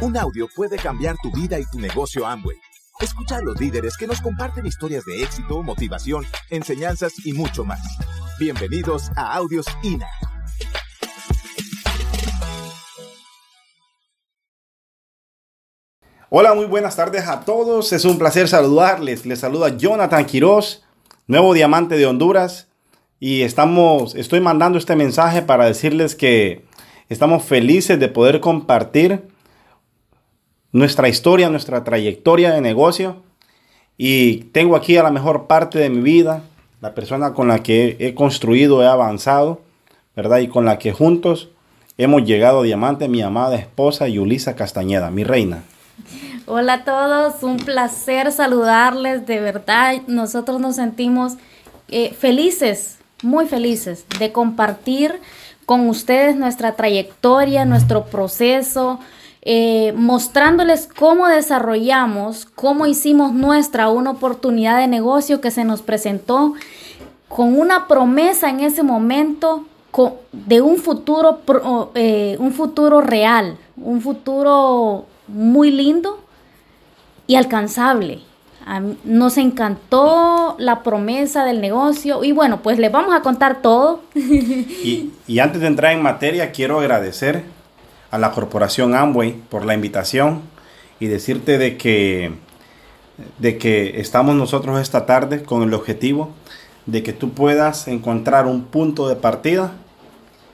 Un audio puede cambiar tu vida y tu negocio Amway. Escucha a los líderes que nos comparten historias de éxito, motivación, enseñanzas y mucho más. Bienvenidos a Audios INA. Hola, muy buenas tardes a todos. Es un placer saludarles. Les saluda Jonathan Quiroz, nuevo diamante de Honduras. Y estamos, estoy mandando este mensaje para decirles que estamos felices de poder compartir nuestra historia, nuestra trayectoria de negocio. Y tengo aquí a la mejor parte de mi vida, la persona con la que he construido, he avanzado, ¿verdad? Y con la que juntos hemos llegado a diamante, mi amada esposa Yulisa Castañeda, mi reina. Hola a todos, un placer saludarles, de verdad, nosotros nos sentimos eh, felices, muy felices de compartir con ustedes nuestra trayectoria, nuestro proceso, eh, mostrándoles cómo desarrollamos, cómo hicimos nuestra una oportunidad de negocio que se nos presentó con una promesa en ese momento de un futuro, eh, un futuro real, un futuro muy lindo y alcanzable. Nos encantó la promesa del negocio y bueno, pues les vamos a contar todo. y, y antes de entrar en materia, quiero agradecer a la corporación Amway por la invitación y decirte de que, de que estamos nosotros esta tarde con el objetivo de que tú puedas encontrar un punto de partida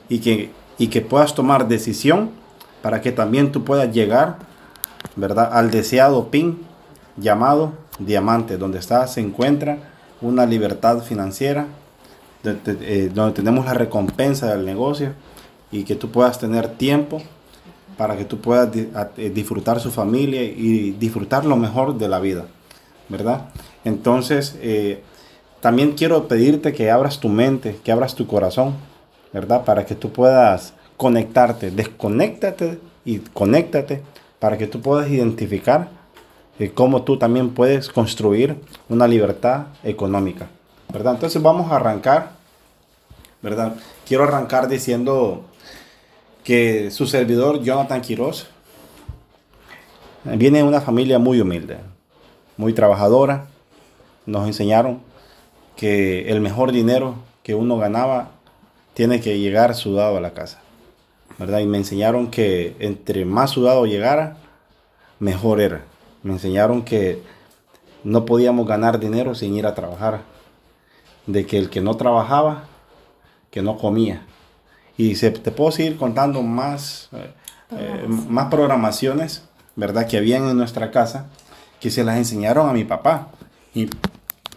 y que, y que puedas tomar decisión para que también tú puedas llegar ¿verdad? al deseado PIN llamado diamante, donde está, se encuentra una libertad financiera, eh, donde tenemos la recompensa del negocio y que tú puedas tener tiempo para que tú puedas eh, disfrutar su familia y disfrutar lo mejor de la vida, ¿verdad? Entonces, eh, también quiero pedirte que abras tu mente, que abras tu corazón, ¿verdad? Para que tú puedas conectarte, desconéctate y conéctate para que tú puedas identificar eh, cómo tú también puedes construir una libertad económica, ¿verdad? Entonces vamos a arrancar, ¿verdad? Quiero arrancar diciendo que su servidor Jonathan Quiroz viene de una familia muy humilde, muy trabajadora. Nos enseñaron que el mejor dinero que uno ganaba tiene que llegar sudado a la casa. ¿verdad? Y me enseñaron que entre más sudado llegara, mejor era. Me enseñaron que no podíamos ganar dinero sin ir a trabajar. De que el que no trabajaba, que no comía. Y se, te puedo seguir contando más, eh, eh, más programaciones, ¿verdad? Que habían en nuestra casa, que se las enseñaron a mi papá. Y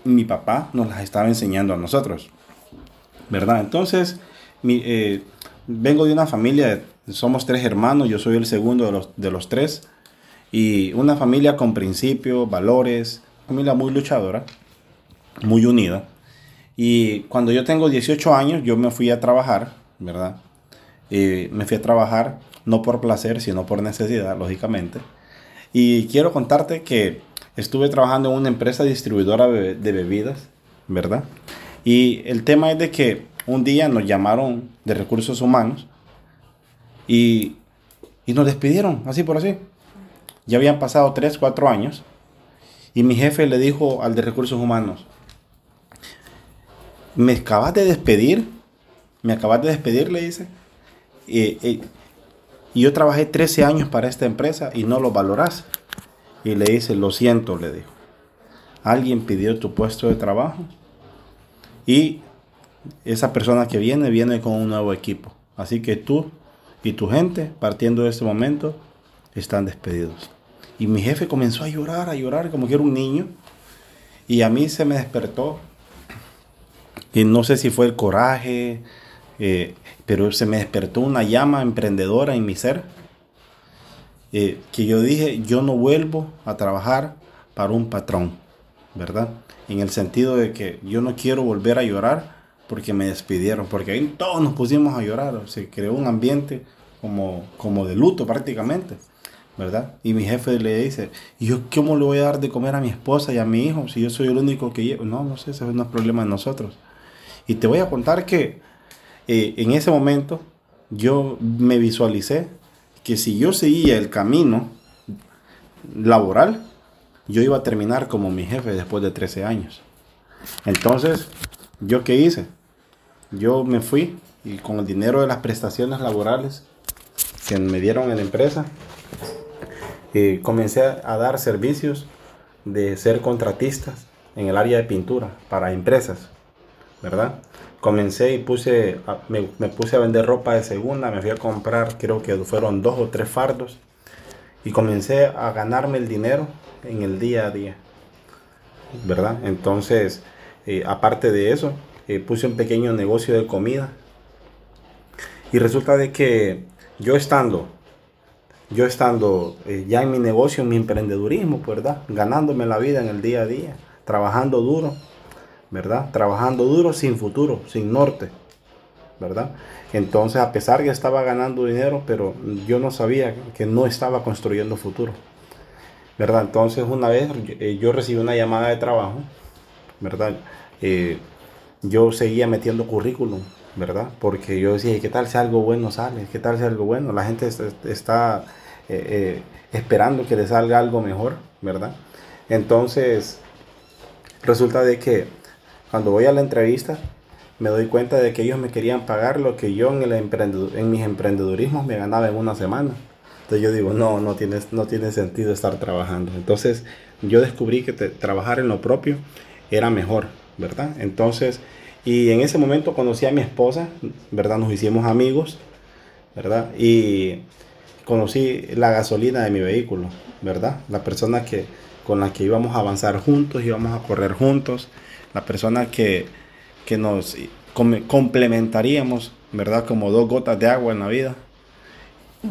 mi papá nos las estaba enseñando a nosotros, ¿verdad? Entonces, eh, vengo de una familia, somos tres hermanos, yo soy el segundo de los, de los tres. Y una familia con principios, valores, familia muy luchadora, muy unida. Y cuando yo tengo 18 años, yo me fui a trabajar ¿verdad? Y me fui a trabajar no por placer, sino por necesidad, lógicamente. Y quiero contarte que estuve trabajando en una empresa distribuidora de bebidas, ¿verdad? Y el tema es de que un día nos llamaron de recursos humanos y, y nos despidieron, así por así. Ya habían pasado 3, 4 años y mi jefe le dijo al de recursos humanos, me acabas de despedir me acabas de despedir, le dice. Y, yo trabajé 13 años para esta empresa y no lo valoras. Y le dice, lo siento, le dijo. Alguien pidió tu puesto de trabajo y esa persona que viene viene con un nuevo equipo. Así que tú y tu gente, partiendo de este momento, están despedidos. Y mi jefe comenzó a llorar, a llorar como que era un niño. Y a mí se me despertó. Y no sé si fue el coraje, eh, pero se me despertó una llama emprendedora en mi ser, eh, que yo dije, yo no vuelvo a trabajar para un patrón, ¿verdad? En el sentido de que yo no quiero volver a llorar porque me despidieron, porque ahí todos nos pusimos a llorar, se creó un ambiente como, como de luto prácticamente. ¿verdad? Y mi jefe le dice, ¿y yo cómo le voy a dar de comer a mi esposa y a mi hijo si yo soy el único que llevo? No, no sé, ese es problema de nosotros. Y te voy a contar que eh, en ese momento yo me visualicé que si yo seguía el camino laboral, yo iba a terminar como mi jefe después de 13 años. Entonces, ¿yo qué hice? Yo me fui y con el dinero de las prestaciones laborales que me dieron en la empresa, eh, comencé a dar servicios de ser contratistas en el área de pintura para empresas, ¿verdad? Comencé y puse, me, puse a vender ropa de segunda, me fui a comprar, creo que fueron dos o tres fardos, y comencé a ganarme el dinero en el día a día, ¿verdad? Entonces, eh, aparte de eso, eh, puse un pequeño negocio de comida. Y resulta de que yo estando, yo estando eh, ya en mi negocio, en mi emprendedurismo, ¿verdad? Ganándome la vida en el día a día, trabajando duro, ¿verdad? Trabajando duro sin futuro, sin norte, ¿verdad? Entonces, a pesar que estaba ganando dinero, pero yo no sabía que no estaba construyendo futuro, ¿verdad? Entonces, una vez yo recibí una llamada de trabajo, ¿verdad? Eh, yo seguía metiendo currículum, ¿verdad? Porque yo decía, ¿qué tal si algo bueno sale? ¿Qué tal si algo bueno? La gente está eh, eh, esperando que le salga algo mejor, ¿verdad? Entonces, resulta de que cuando voy a la entrevista, me doy cuenta de que ellos me querían pagar lo que yo en, el en mis emprendedurismos me ganaba en una semana. Entonces yo digo, no, no tiene, no tiene sentido estar trabajando. Entonces yo descubrí que trabajar en lo propio era mejor, ¿verdad? Entonces, y en ese momento conocí a mi esposa, ¿verdad? Nos hicimos amigos, ¿verdad? Y conocí la gasolina de mi vehículo, ¿verdad? La persona que, con la que íbamos a avanzar juntos, íbamos a correr juntos, la persona que, que nos complementaríamos, ¿verdad? Como dos gotas de agua en la vida.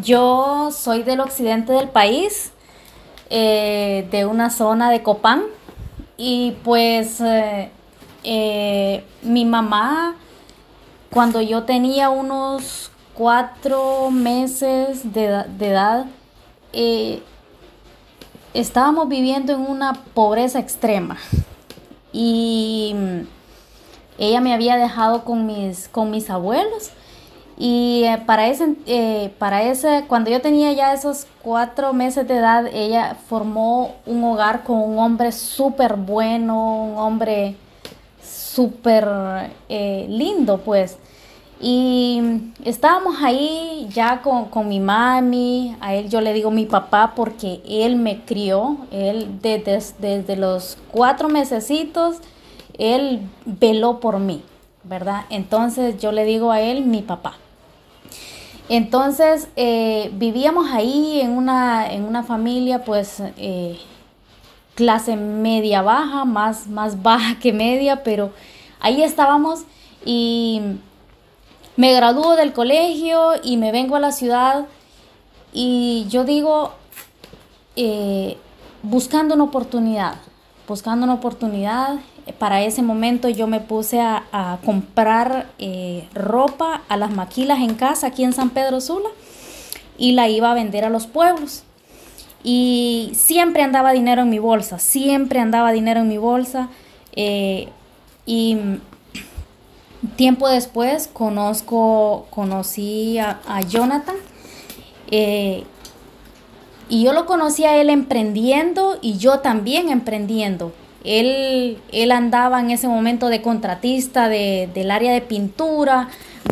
Yo soy del occidente del país, eh, de una zona de Copán, y pues eh, eh, mi mamá, cuando yo tenía unos cuatro meses de, edad, eh, estábamos viviendo en una pobreza extrema. Y mm, ella me había dejado con mis, con mis abuelos. Y eh, para ese, para ese, cuando yo tenía ya esos cuatro meses de edad, ella formó un hogar con un hombre súper bueno, un hombre súper eh, lindo, pues. Y estábamos ahí ya con, mi mami, a él yo le digo mi papá porque él me crió, él desde, desde los cuatro mesecitos, él veló por mí, ¿verdad? Entonces yo le digo a él mi papá. Entonces eh, vivíamos ahí en una, en una familia pues eh, clase media baja, más, más baja que media, pero ahí estábamos y me gradúo del colegio y me vengo a la ciudad y yo digo, eh, buscando una oportunidad, buscando una oportunidad, para ese momento yo me puse a, comprar eh, ropa a las maquilas en casa aquí en San Pedro Sula y la iba a vender a los pueblos. Y siempre andaba dinero en mi bolsa, siempre andaba dinero en mi bolsa. Eh, y tiempo después conozco, conocí a, Jonathan. Eh, y yo lo conocí a él emprendiendo y yo también emprendiendo. Él, él andaba en ese momento de contratista del área de pintura,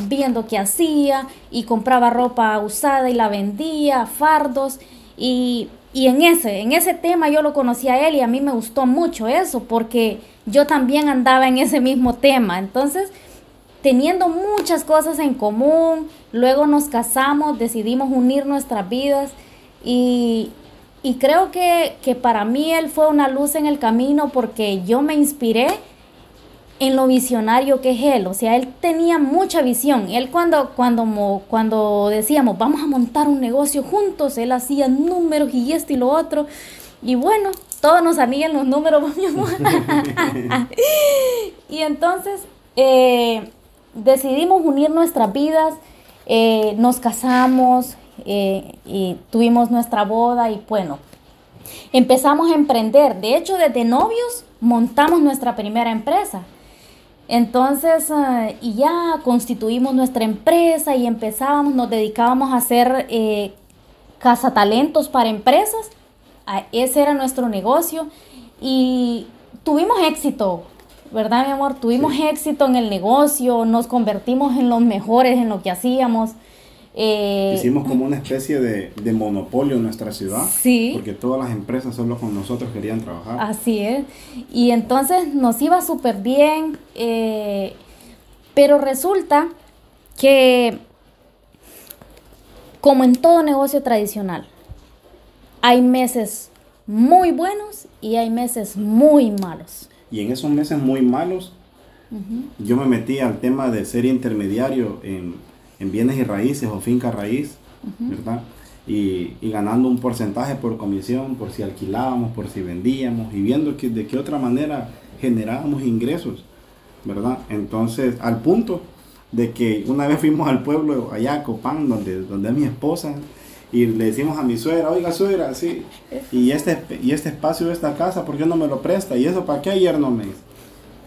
viendo qué hacía y compraba ropa usada y la vendía, fardos. Y y en ese, en ese tema yo lo conocí a él y a mí me gustó mucho eso porque yo también andaba en ese mismo tema. Entonces, teniendo muchas cosas en común, luego nos casamos, decidimos unir nuestras vidas y, y creo que, que para mí él fue una luz en el camino porque yo me inspiré en lo visionario que es él. O sea, él tenía mucha visión. Él cuando, cuando, cuando decíamos, vamos a montar un negocio juntos, él hacía números y esto y lo otro. Y bueno, todos nos salían los números, mi amor. y entonces eh, decidimos unir nuestras vidas, eh, nos casamos eh, y tuvimos nuestra boda y bueno, empezamos a emprender. De hecho, desde novios montamos nuestra primera empresa. Entonces, eh, y ya constituimos nuestra empresa y empezábamos, nos dedicábamos a hacer eh, cazatalentos para empresas. Ah, ese era nuestro negocio y tuvimos éxito, ¿verdad, mi amor? Tuvimos éxito en el negocio, nos convertimos en los mejores en lo que hacíamos. Eh, Hicimos como una especie de, monopolio en nuestra ciudad. Sí. Porque todas las empresas solo con nosotros querían trabajar. Así es. Y entonces nos iba súper bien. Eh, pero resulta que, como en todo negocio tradicional, hay meses muy buenos y hay meses muy malos. Y en esos meses muy malos, yo me metí al tema de ser intermediario en, bienes y raíces o finca raíz, ¿verdad? Y, ganando un porcentaje por comisión, por si alquilábamos, por si vendíamos y viendo que, de qué otra manera generábamos ingresos, ¿verdad? Entonces, al punto de que una vez fuimos al pueblo allá a Copán, donde, donde es mi esposa, y le decimos a mi suegra, oiga suegra, sí, y este, y este espacio de esta casa, ¿por qué no me lo presta? ¿Y eso para qué ayer no me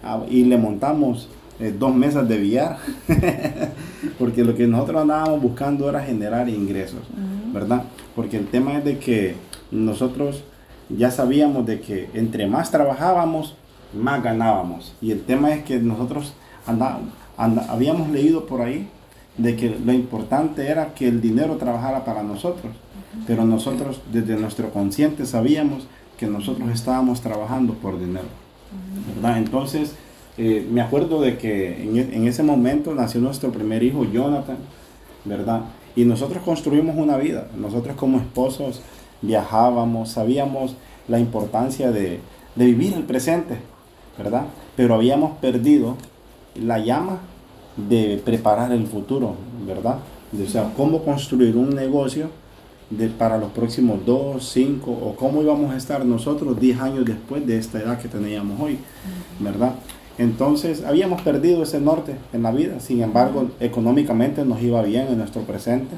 ah, y le montamos eh, dos mesas de billar, porque lo que nosotros andábamos buscando era generar ingresos, ¿verdad? Porque el tema es de que nosotros ya sabíamos de que entre más trabajábamos, más ganábamos. Y el tema es que nosotros andábamos, habíamos leído por ahí de que lo importante era que el dinero trabajara para nosotros, pero nosotros desde nuestro consciente sabíamos que nosotros estábamos trabajando por dinero, ¿verdad? Entonces, eh, me acuerdo de que en, en, ese momento nació nuestro primer hijo, Jonathan, ¿verdad? Y nosotros construimos una vida, nosotros como esposos viajábamos, sabíamos la importancia de, de vivir el presente, ¿verdad? Pero habíamos perdido la llama de preparar el futuro, ¿verdad? o sea, cómo construir un negocio de, para los próximos 2, 5 o cómo íbamos a estar nosotros 10 años después de esta edad que teníamos hoy, ¿verdad? Entonces habíamos perdido ese norte en la vida, sin embargo económicamente nos iba bien en nuestro presente,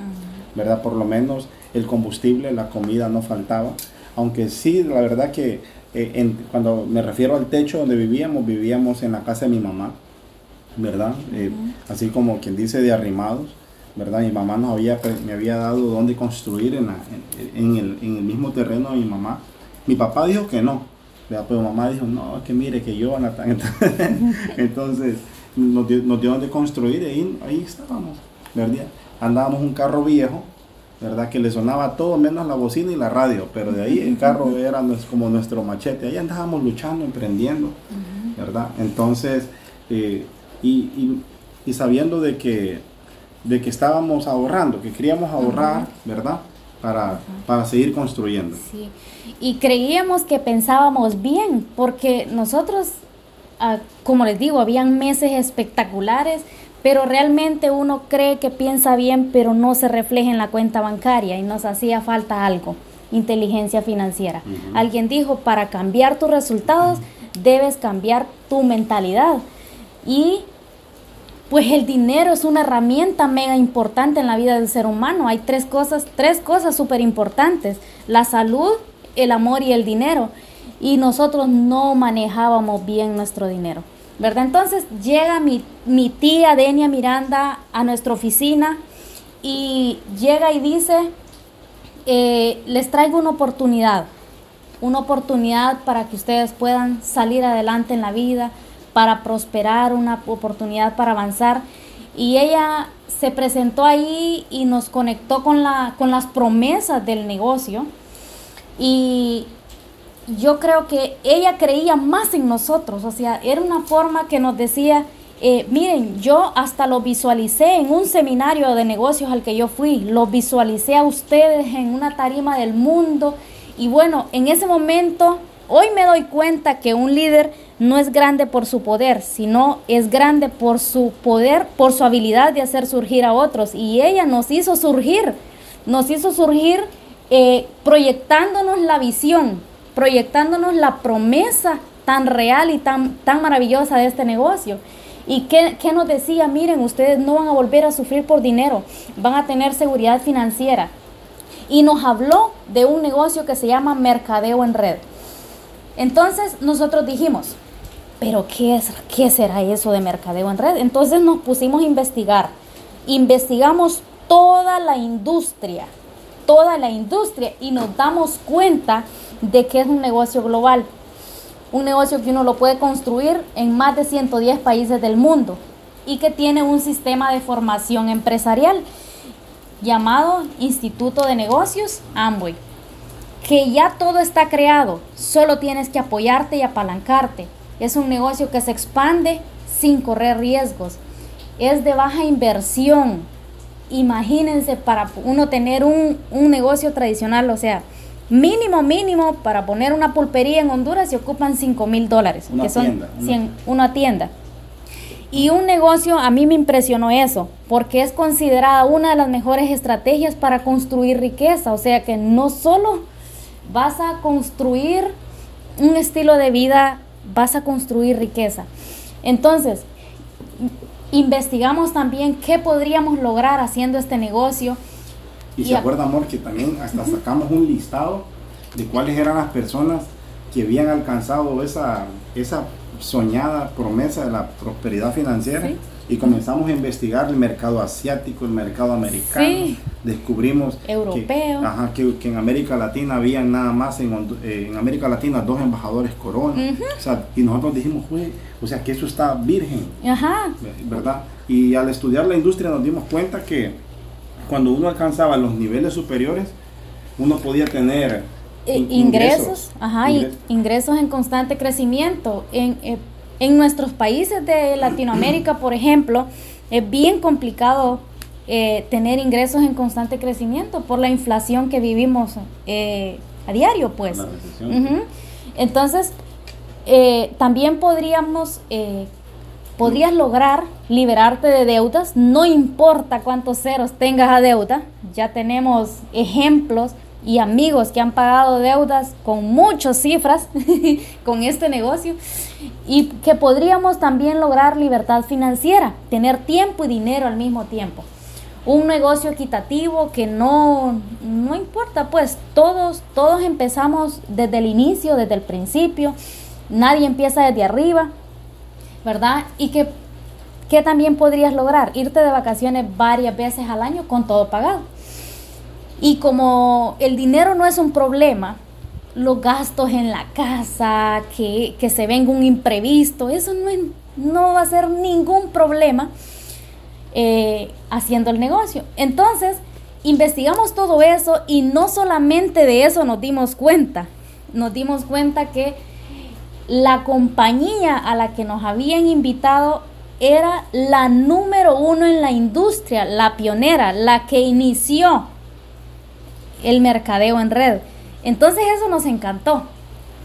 ¿verdad? Por lo menos el combustible, la comida no faltaba, aunque sí, la verdad que eh, cuando me refiero al techo donde vivíamos, vivíamos en la casa de mi mamá, ¿verdad? Eh, así como quien dice de arrimados, ¿verdad? Mi mamá nos había, me había dado donde construir en, en, el, en, el, mismo terreno de mi mamá. Mi papá dijo que no, ¿verdad? pero mamá dijo, no, que mire que yo, Entonces nos dio, nos dio donde construir y ahí, ahí estábamos, ¿verdad? Andábamos un carro viejo, ¿verdad? Que le sonaba todo menos la bocina y la radio, pero de ahí el carro era como nuestro machete, ahí andábamos luchando, emprendiendo, ¿verdad? Entonces, eh, y, y, sabiendo de que, de que estábamos ahorrando, que queríamos ahorrar, ¿verdad? Para, para, seguir construyendo. Sí. Y creíamos que pensábamos bien, porque nosotros, ah, como les digo, habían meses espectaculares, pero realmente uno cree que piensa bien, pero no se refleja en la cuenta bancaria y nos hacía falta algo, inteligencia financiera. Alguien dijo, para cambiar tus resultados, debes cambiar tu mentalidad. Y pues el dinero es una herramienta mega importante en la vida del ser humano. Hay tres cosas, tres cosas súper importantes. La salud, el amor y el dinero. Y nosotros no manejábamos bien nuestro dinero. ¿Verdad? Entonces llega mi, mi tía Denia Miranda a nuestra oficina y llega y dice, eh, les traigo una oportunidad, una oportunidad para que ustedes puedan salir adelante en la vida, para prosperar, una oportunidad para avanzar. Y ella se presentó ahí y nos conectó con, la, con las promesas del negocio. Y yo creo que ella creía más en nosotros. O sea, era una forma que nos decía, eh, miren, yo hasta lo visualicé en un seminario de negocios al que yo fui, lo visualicé a ustedes en una tarima del mundo y bueno, en ese momento, hoy me doy cuenta que un líder no es grande por su poder, sino es grande por su poder, por su habilidad de hacer surgir a otros. Y ella nos hizo surgir, nos hizo surgir eh, proyectándonos la visión, proyectándonos la promesa tan real y tan, tan maravillosa de este negocio. ¿Y qué, qué nos decía? Miren, ustedes no van a volver a sufrir por dinero, van a tener seguridad financiera. Y nos habló de un negocio que se llama Mercadeo en Red. Entonces nosotros dijimos, pero ¿qué, es, ¿qué será eso de mercadeo en red? Entonces nos pusimos a investigar. Investigamos toda la industria toda la industria y nos damos cuenta de que es un negocio global. Un negocio que uno lo puede construir en más de 110 países del mundo y que tiene un sistema de formación empresarial llamado Instituto de Negocios Amway. Que ya todo está creado, solo tienes que apoyarte y apalancarte. Es un negocio que se expande sin correr riesgos. Es de baja inversión. Imagínense para uno tener un, negocio tradicional, o sea, mínimo, mínimo, para poner una pulpería en Honduras se ocupan 5 mil dólares, que son una tienda. Y un negocio, a mí me impresionó eso, porque es considerada una de las mejores estrategias para construir riqueza. O sea que no solo vas a construir un estilo de vida, vas a construir riqueza. Entonces, investigamos también qué podríamos lograr haciendo este negocio. Y, se acuerda, amor, que también hasta sacamos un listado de cuáles eran las personas que habían alcanzado esa, esa soñada promesa de la prosperidad financiera y comenzamos a investigar el mercado asiático, el mercado americano. Descubrimos Europeo. Que, que, en América Latina habían nada más, en, eh, en América Latina, dos embajadores corona. y nosotros dijimos, o sea, que eso está virgen. ¿Verdad? Y al estudiar la industria nos dimos cuenta que cuando uno alcanzaba los niveles superiores, uno podía tener eh, ingresos, ajá, ingresos. en constante crecimiento. En, eh, en nuestros países de Latinoamérica, por ejemplo, es bien complicado eh, tener ingresos en constante crecimiento por la inflación que vivimos a diario, pues. Entonces, también podríamos, podrías lograr liberarte de deudas, no importa cuántos ceros tengas a deuda, ya tenemos ejemplos y amigos que han pagado deudas con muchas cifras con este negocio y que podríamos también lograr libertad financiera, tener tiempo y dinero al mismo tiempo. Un negocio equitativo que no, no importa, pues todos, todos empezamos desde el inicio, desde el principio, nadie empieza desde arriba, ¿verdad? Y que, que también podrías lograr irte de vacaciones varias veces al año con todo pagado y como el dinero no es un problema, los gastos en la casa, que, se venga un imprevisto, eso no, no va a ser ningún problema eh, haciendo el negocio. Entonces, investigamos todo eso y no solamente de eso nos dimos cuenta, nos dimos cuenta que la compañía a la que nos habían invitado era la número uno en la industria, la pionera, la que inició el mercadeo en red. Entonces eso nos encantó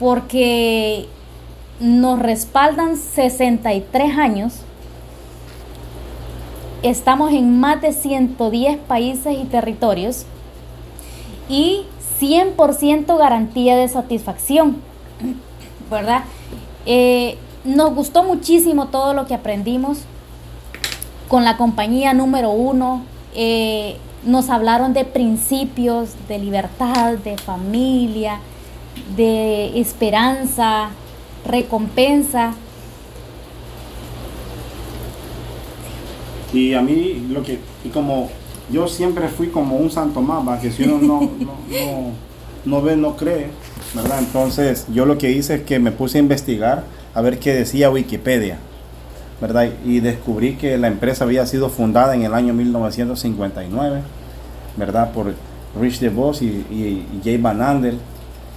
porque nos respaldan 63 años. Estamos en más de 110 países y territorios y 100% garantía de satisfacción, ¿verdad? Eh, nos gustó muchísimo todo lo que aprendimos con la compañía número uno. Eh, nos hablaron de principios, de libertad, de familia, de esperanza, recompensa. Y a mí lo que, y como yo siempre fui como un santo mapa, que si uno no, no, no, ve, no cree, ¿verdad? Entonces yo lo que hice es que me puse a investigar a ver qué decía Wikipedia. ¿Verdad? Y descubrí que la empresa había sido fundada en el año 1959, ¿verdad? Por Rich DeVos y, y, Jay Van Andel,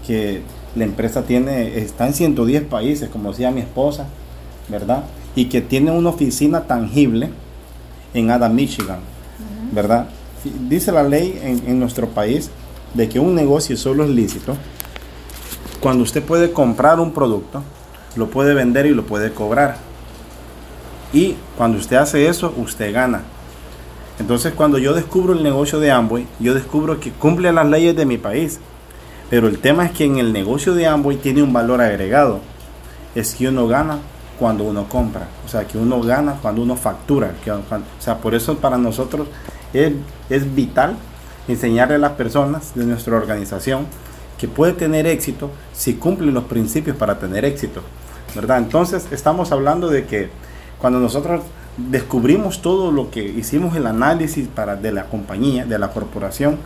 que la empresa tiene, está en 110 países, como decía mi esposa, ¿verdad? Y que tiene una oficina tangible en Ada, Michigan, ¿verdad? Dice la ley en, en nuestro país de que un negocio solo es lícito cuando usted puede comprar un producto, lo puede vender y lo puede cobrar. Y cuando usted hace eso, usted gana. Entonces cuando yo descubro el negocio de Amway, yo descubro que cumple las leyes de mi país. Pero el tema es que en el negocio de Amway tiene un valor agregado. Es que uno gana cuando uno compra. O sea, que uno gana cuando uno factura. o sea, por eso para nosotros es, es vital enseñarle a las personas de nuestra organización que puede tener éxito si cumple los principios para tener éxito. ¿Verdad? Entonces estamos hablando de que cuando nosotros descubrimos todo lo que hicimos el análisis para, de la compañía, de la corporación,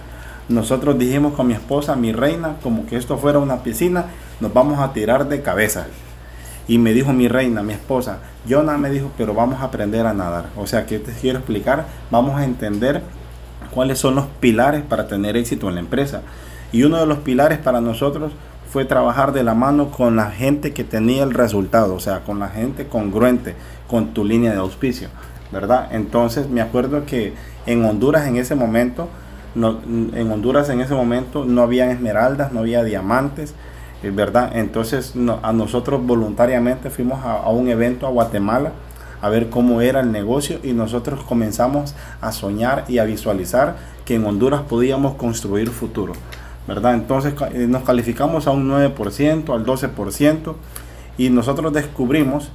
nosotros dijimos con mi esposa, mi reina, como que esto fuera una piscina, nos vamos a tirar de cabeza. Y me dijo mi reina, mi esposa, Jonah me dijo, pero vamos a aprender a nadar. O sea, que te quiero explicar? Vamos a entender cuáles son los pilares para tener éxito en la empresa. Y uno de los pilares para nosotros fue trabajar de la mano con la gente que tenía el resultado, o sea, con la gente congruente con tu línea de auspicio, ¿verdad? Entonces me acuerdo que en Honduras en ese momento, no, en Honduras en ese momento no había esmeraldas, no había diamantes, eh, ¿verdad? Entonces a nosotros voluntariamente fuimos a, un evento a Guatemala a ver cómo era el negocio y nosotros comenzamos a soñar y a visualizar que en Honduras podíamos construir futuro, ¿verdad? Entonces eh, nos calificamos a un 9%, al 12% y nosotros descubrimos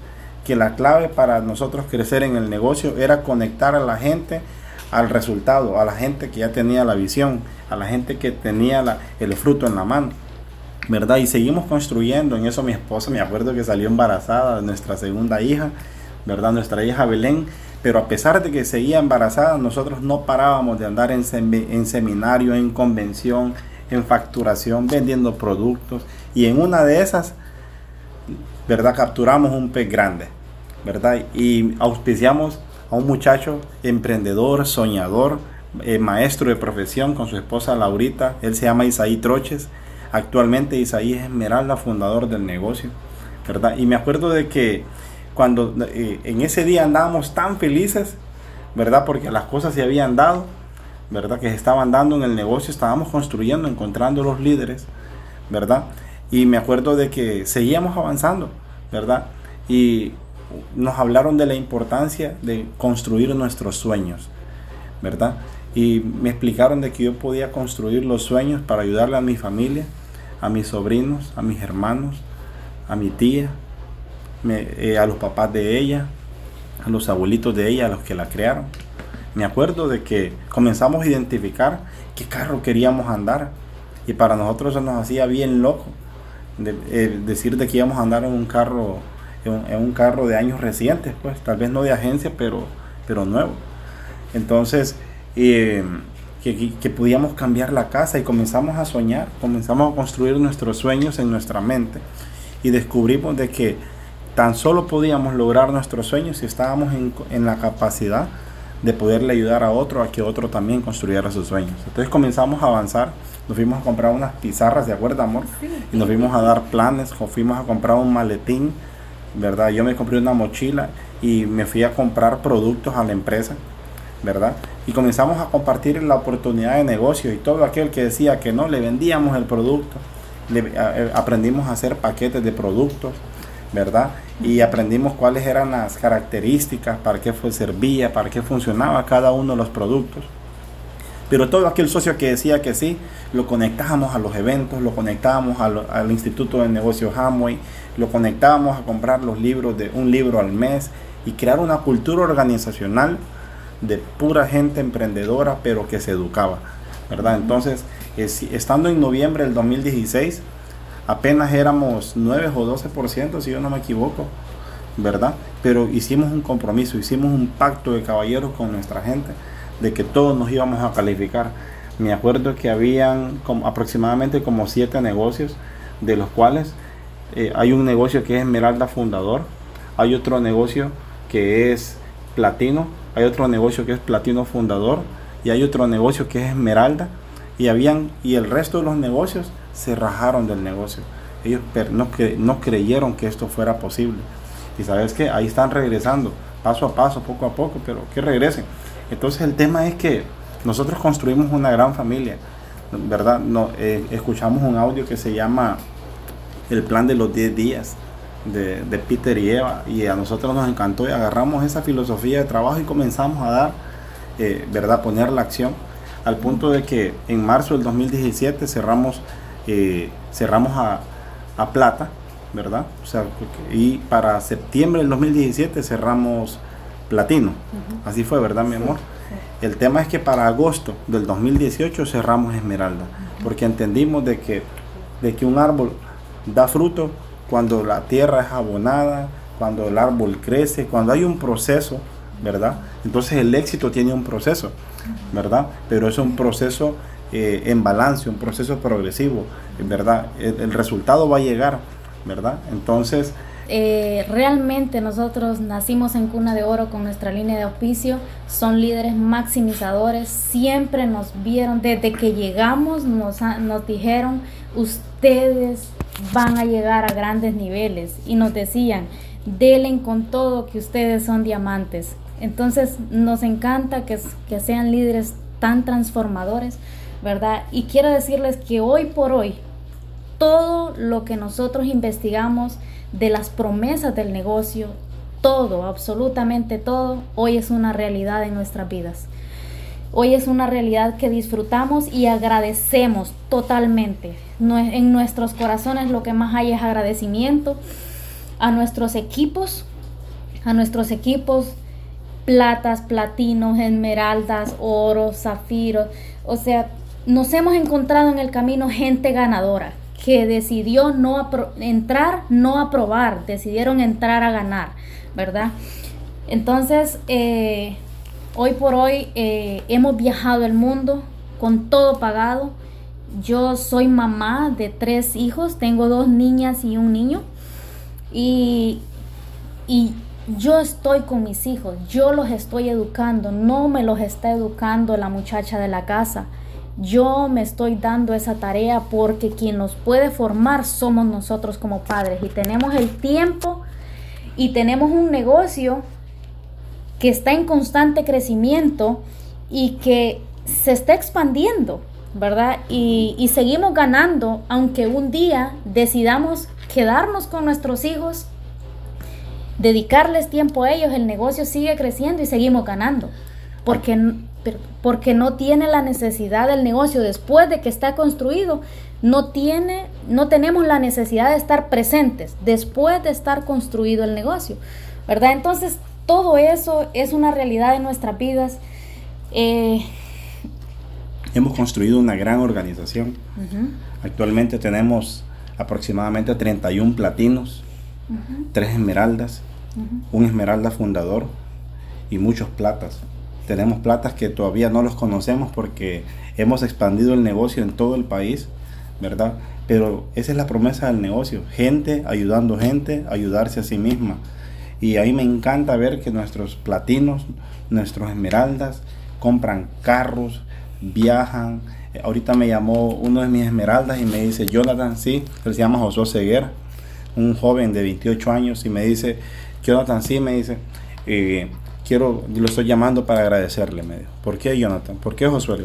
que la clave para nosotros crecer en el negocio era conectar a la gente al resultado, a la gente que ya tenía la visión, a la gente que tenía el fruto en la mano. ¿verdad? Y seguimos construyendo. En eso mi esposa, me acuerdo que salió embarazada nuestra segunda hija, ¿verdad? Nuestra hija Belén. Pero a pesar de que seguía embarazada, nosotros no parábamos de andar en, en seminario, en convención, en facturación, vendiendo productos. Y en una de esas, ¿verdad? Capturamos un pez grande, ¿verdad? Y auspiciamos a un muchacho emprendedor, soñador, eh, maestro de profesión con su esposa Laurita. Él se llama Isaí Troches Actualmente Isaí es Esmeralda, fundador del negocio, ¿verdad? Y me acuerdo de que cuando eh, en ese día andábamos tan felices, ¿verdad? Porque las cosas se habían dado, ¿verdad? Que se estaban dando en el negocio, estábamos construyendo, encontrando los líderes, ¿verdad? Y me acuerdo de que seguíamos avanzando, ¿verdad? Y nos hablaron de la importancia de construir nuestros sueños, ¿verdad? Y me explicaron de que yo podía construir los sueños para ayudarle a mi familia, a mis sobrinos, a mis hermanos, a mi tía, eh, a los papás de ella, a los abuelitos de ella, a los que la crearon. Me acuerdo de que comenzamos a identificar qué carro queríamos andar y para nosotros eso nos hacía bien loco de, decir de que íbamos a andar en un carro en un, carro de años recientes, pues tal vez no de agencia, pero pero nuevo. Entonces eh, que, que, podíamos cambiar la casa y comenzamos a soñar, comenzamos a construir nuestros sueños en nuestra mente y descubrimos de que tan solo podíamos lograr nuestros sueños si estábamos en, en la capacidad de poderle ayudar a otro a que otro también construyera sus sueños. Entonces comenzamos a avanzar, nos fuimos a comprar unas pizarras, ¿de acuerdo, amor? Y nos fuimos a dar planes, fuimos a comprar un maletín, ¿verdad? Yo me compré una mochila y me fui a comprar productos a la empresa ¿verdad? Y comenzamos a compartir la oportunidad de negocio y todo aquel que decía que no, le vendíamos el producto, eh, aprendimos a hacer paquetes de productos, ¿verdad? Y aprendimos cuáles eran las características, para qué fue, servía, para qué funcionaba cada uno de los productos. Pero todo aquel socio que decía que sí, lo conectábamos a los eventos, lo conectábamos al Instituto de Negocios Hamway, lo conectábamos a comprar los libros de un libro al mes y crear una cultura organizacional de pura gente emprendedora, pero que se educaba, ¿verdad? Entonces, estando en noviembre del 2016, apenas éramos 9 o 12%, si yo no me equivoco, ¿verdad? Pero hicimos un compromiso, hicimos un pacto de caballeros con nuestra gente de que todos nos íbamos a calificar. Me acuerdo que habían como, aproximadamente como 7 negocios, de los cuales eh, hay un negocio que es Esmeralda Fundador, hay otro negocio que es Platino, hay otro negocio que es Platino Fundador y hay otro negocio que es Esmeralda y habían y el resto de los negocios se rajaron del negocio. Ellos no, no creyeron que esto fuera posible. Y sabes que ahí están regresando, paso a paso, poco a poco, pero que regresen. Entonces el tema es que nosotros construimos una gran familia, ¿verdad? No, eh, escuchamos un audio que se llama El plan de los 10 días de, Peter y Eva y a nosotros nos encantó y agarramos esa filosofía de trabajo y comenzamos a dar, eh, ¿verdad? Poner la acción al punto de que en marzo del 2017 cerramos, eh, cerramos a, plata, ¿verdad? O sea, y para septiembre del 2017 cerramos platino. Así fue, ¿verdad, mi amor? El tema es que para agosto del 2018 cerramos esmeralda, porque entendimos de que, de que un árbol da fruto cuando la tierra es abonada, cuando el árbol crece, cuando hay un proceso, ¿verdad? Entonces el éxito tiene un proceso, ¿verdad? Pero es un proceso eh, en balance, un proceso progresivo, ¿verdad? El, resultado va a llegar, ¿verdad? Entonces... Eh, realmente nosotros nacimos en cuna de oro con nuestra línea de auspicio, son líderes maximizadores, siempre nos vieron, desde que llegamos nos, nos dijeron, ustedes van a llegar a grandes niveles y nos decían, delen con todo que ustedes son diamantes. Entonces nos encanta que, que sean líderes tan transformadores, ¿verdad? Y quiero decirles que hoy por hoy, todo lo que nosotros investigamos de las promesas del negocio, todo, absolutamente todo, hoy es una realidad en nuestras vidas. Hoy es una realidad que disfrutamos y agradecemos totalmente. En nuestros corazones lo que más hay es agradecimiento a nuestros equipos, a nuestros equipos, platas, platinos, esmeraldas, oro, zafiros. O sea, nos hemos encontrado en el camino gente ganadora que decidió no entrar, no aprobar, decidieron entrar a ganar, ¿verdad? Entonces, eh, hoy por hoy eh, hemos viajado el mundo con todo pagado. Yo soy mamá de tres hijos, tengo dos niñas y un niño. Y, y yo estoy con mis hijos, yo los estoy educando, no me los está educando la muchacha de la casa. Yo me estoy dando esa tarea porque quien nos puede formar somos nosotros como padres y tenemos el tiempo y tenemos un negocio que está en constante crecimiento y que se está expandiendo, ¿verdad? Y, y seguimos ganando, aunque un día decidamos quedarnos con nuestros hijos, dedicarles tiempo a ellos, el negocio sigue creciendo y seguimos ganando. Porque, porque no tiene la necesidad del negocio después de que está construido, no tiene, no tenemos la necesidad de estar presentes después de estar construido el negocio, ¿verdad? Entonces, todo eso es una realidad en nuestras vidas. Eh, Hemos construido una gran organización. Actualmente tenemos aproximadamente 31 platinos, 3 esmeraldas, un esmeralda fundador y muchos platas. Tenemos platas que todavía no los conocemos porque hemos expandido el negocio en todo el país, ¿verdad? Pero esa es la promesa del negocio, gente ayudando gente, ayudarse a sí misma. Y ahí me encanta ver que nuestros platinos, nuestros esmeraldas, compran carros, viajan, Ahorita me llamó uno de mis esmeraldas y me dice, Jonathan, sí, se llama Josué Seguer, un joven de 28 años, y me dice, Jonathan, sí, me dice, eh, quiero, lo estoy llamando para agradecerle. Me ¿por qué Jonathan? ¿Por qué Josué?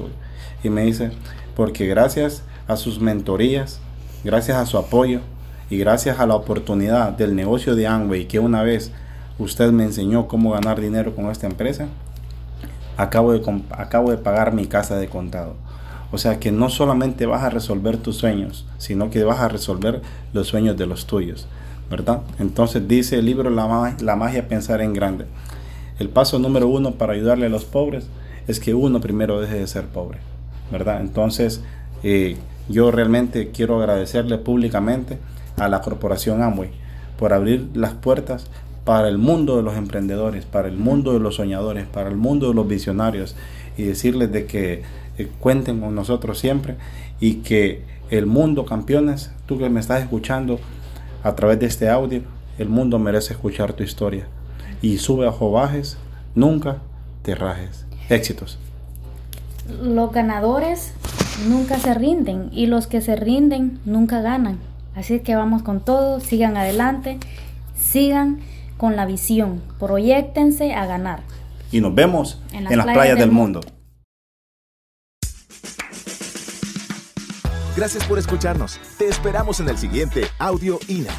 Y me dice, porque gracias a sus mentorías, gracias a su apoyo y gracias a la oportunidad del negocio de Amway que una vez usted me enseñó cómo ganar dinero con esta empresa, acabo de, acabo de pagar mi casa de contado. O sea que no solamente vas a resolver tus sueños, sino que vas a resolver los sueños de los tuyos, ¿verdad? Entonces dice el libro La, la magia pensar en grande. El paso número uno para ayudarle a los pobres es que uno primero deje de ser pobre, ¿verdad? Entonces eh, yo realmente quiero agradecerle públicamente a la corporación Amway por abrir las puertas para el mundo de los emprendedores, para el mundo de los soñadores, para el mundo de los visionarios y decirles de que cuenten con nosotros siempre y que el mundo, campeones, tú que me estás escuchando a través de este audio, el mundo merece escuchar tu historia. Y sube a bajes, nunca te rajes. Éxitos. Los ganadores nunca se rinden y los que se rinden nunca ganan. Así que vamos con todo, sigan adelante, sigan con la visión, proyectense a ganar. Y nos vemos en las, playas, del, mundo. Gracias por escucharnos. Te esperamos en el siguiente Audio INA.